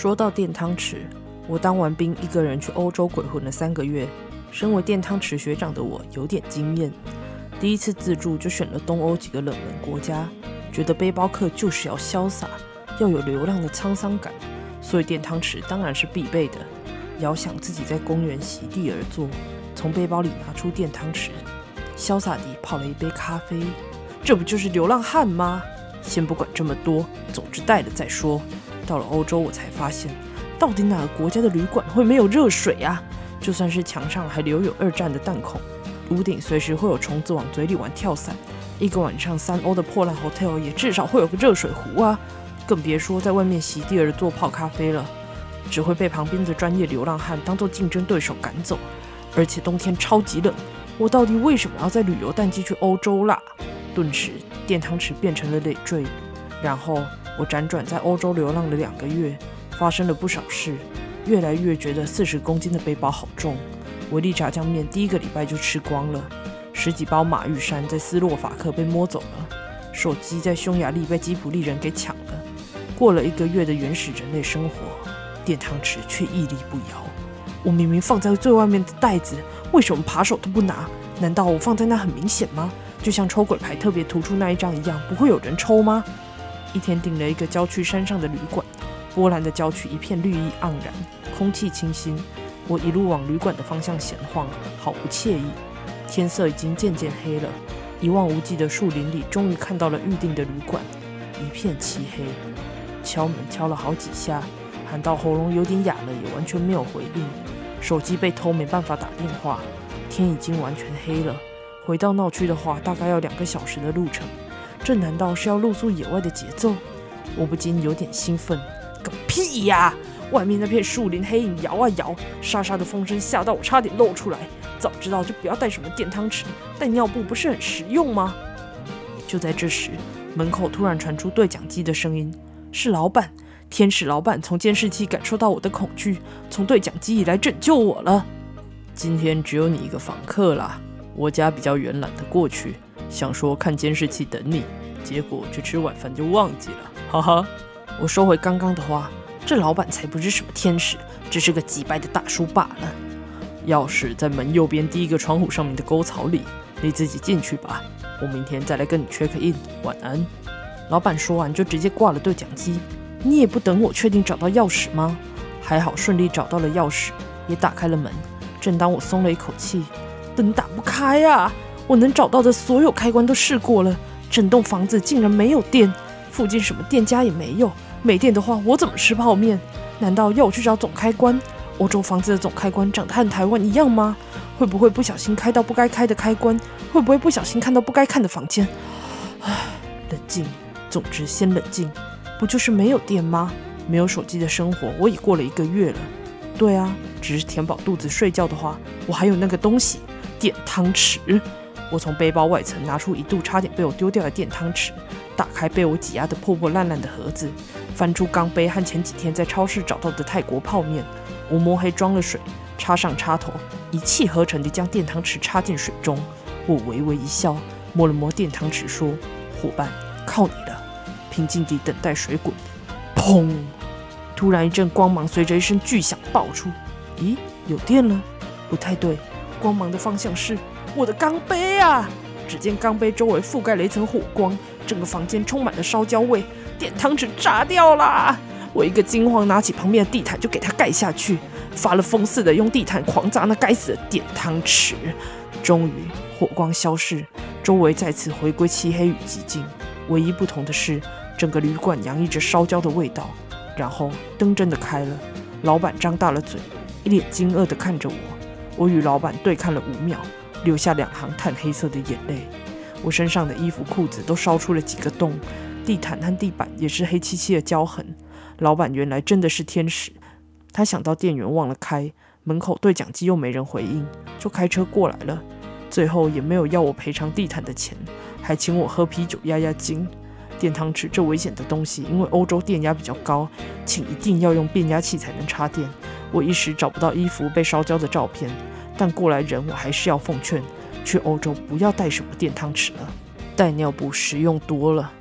说到电汤匙，我当完兵，一个人去欧洲鬼混了三个月。身为电汤匙学长的我，有点经验。第一次自助就选了东欧几个冷门国家，觉得背包客就是要潇洒，要有流浪的沧桑感，所以电汤匙当然是必备的。遥想自己在公园席地而坐，从背包里拿出电汤匙，潇洒地泡了一杯咖啡，这不就是流浪汉吗？先不管这么多，总之带了再说。到了欧洲，我才发现，到底哪个国家的旅馆会没有热水啊？就算是墙上还留有二战的弹孔，屋顶随时会有虫子往嘴里玩跳伞，一个晚上三欧的破烂 hotel 也至少会有个热水壶啊！更别说在外面席地而坐泡咖啡了，只会被旁边的专业流浪汉当做竞争对手赶走。而且冬天超级冷，我到底为什么要在旅游淡季去欧洲啦？顿时电汤匙变成了累赘，然后。我辗转在欧洲流浪了两个月，发生了不少事，越来越觉得四十公斤的背包好重。维力炸酱面第一个礼拜就吃光了，十几包马玉山在斯洛伐克被摸走了，手机在匈牙利被吉普利人给抢了。过了一个月的原始人类生活，电汤匙却屹立不摇。我明明放在最外面的袋子，为什么扒手都不拿？难道我放在那很明显吗？就像抽鬼牌特别突出那一张一样，不会有人抽吗？一天订了一个郊区山上的旅馆，波兰的郊区一片绿意盎然，空气清新。我一路往旅馆的方向闲晃，好不惬意。天色已经渐渐黑了，一望无际的树林里，终于看到了预定的旅馆，一片漆黑。敲门敲了好几下，喊到喉咙有点哑了，也完全没有回应。手机被偷，没办法打电话。天已经完全黑了，回到闹区的话，大概要两个小时的路程。这难道是要露宿野外的节奏？我不禁有点兴奋。个屁呀！外面那片树林黑影摇啊摇，沙沙的风声吓到我差点露出来。早知道就不要带什么电汤匙，带尿布不是很实用吗？就在这时，门口突然传出对讲机的声音，是老板。天使老板从监视器感受到我的恐惧，从对讲机里来拯救我了。今天只有你一个访客啦，我家比较远，懒得过去。想说看监视器等你，结果去吃晚饭就忘记了，哈哈。我收回刚刚的话，这老板才不是什么天使，只是个几白的大叔罢了。钥匙在门右边第一个窗户上面的沟槽里，你自己进去吧。我明天再来跟你 check in。晚安。老板说完就直接挂了对讲机。你也不等我确定找到钥匙吗？还好顺利找到了钥匙，也打开了门。正当我松了一口气，灯打不开啊！我能找到的所有开关都试过了，整栋房子竟然没有电，附近什么店家也没有。没电的话，我怎么吃泡面？难道要我去找总开关？欧洲房子的总开关长得和台湾一样吗？会不会不小心开到不该开的开关？会不会不小心看到不该看的房间？唉，冷静。总之，先冷静。不就是没有电吗？没有手机的生活，我已过了一个月了。对啊，只是填饱肚子睡觉的话，我还有那个东西——电汤匙。我从背包外层拿出一度差点被我丢掉的电汤匙，打开被我挤压的破破烂烂的盒子，翻出钢杯和前几天在超市找到的泰国泡面。我摸黑装了水，插上插头，一气呵成地将电汤匙插进水中。我微微一笑，摸了摸电汤匙，说：“伙伴，靠你了。”平静地等待水滚。砰！突然一阵光芒随着一声巨响爆出。咦，有电了？不太对，光芒的方向是……我的钢杯啊！只见钢杯周围覆盖了一层火光，整个房间充满了烧焦味，电汤匙炸掉啦！我一个惊慌，拿起旁边的地毯就给它盖下去，发了疯似的用地毯狂砸那该死的电汤匙。终于，火光消失，周围再次回归漆黑与寂静。唯一不同的是，整个旅馆洋溢着烧焦的味道。然后灯真的开了，老板张大了嘴，一脸惊愕地看着我。我与老板对看了五秒。留下两行炭黑色的眼泪，我身上的衣服裤子都烧出了几个洞，地毯和地板也是黑漆漆的焦痕。老板原来真的是天使，他想到电源忘了开，门口对讲机又没人回应，就开车过来了。最后也没有要我赔偿地毯的钱，还请我喝啤酒压压惊。电汤匙这危险的东西，因为欧洲电压比较高，请一定要用变压器才能插电。我一时找不到衣服被烧焦的照片。但过来人，我还是要奉劝，去欧洲不要带什么电汤匙了，带尿布实用多了。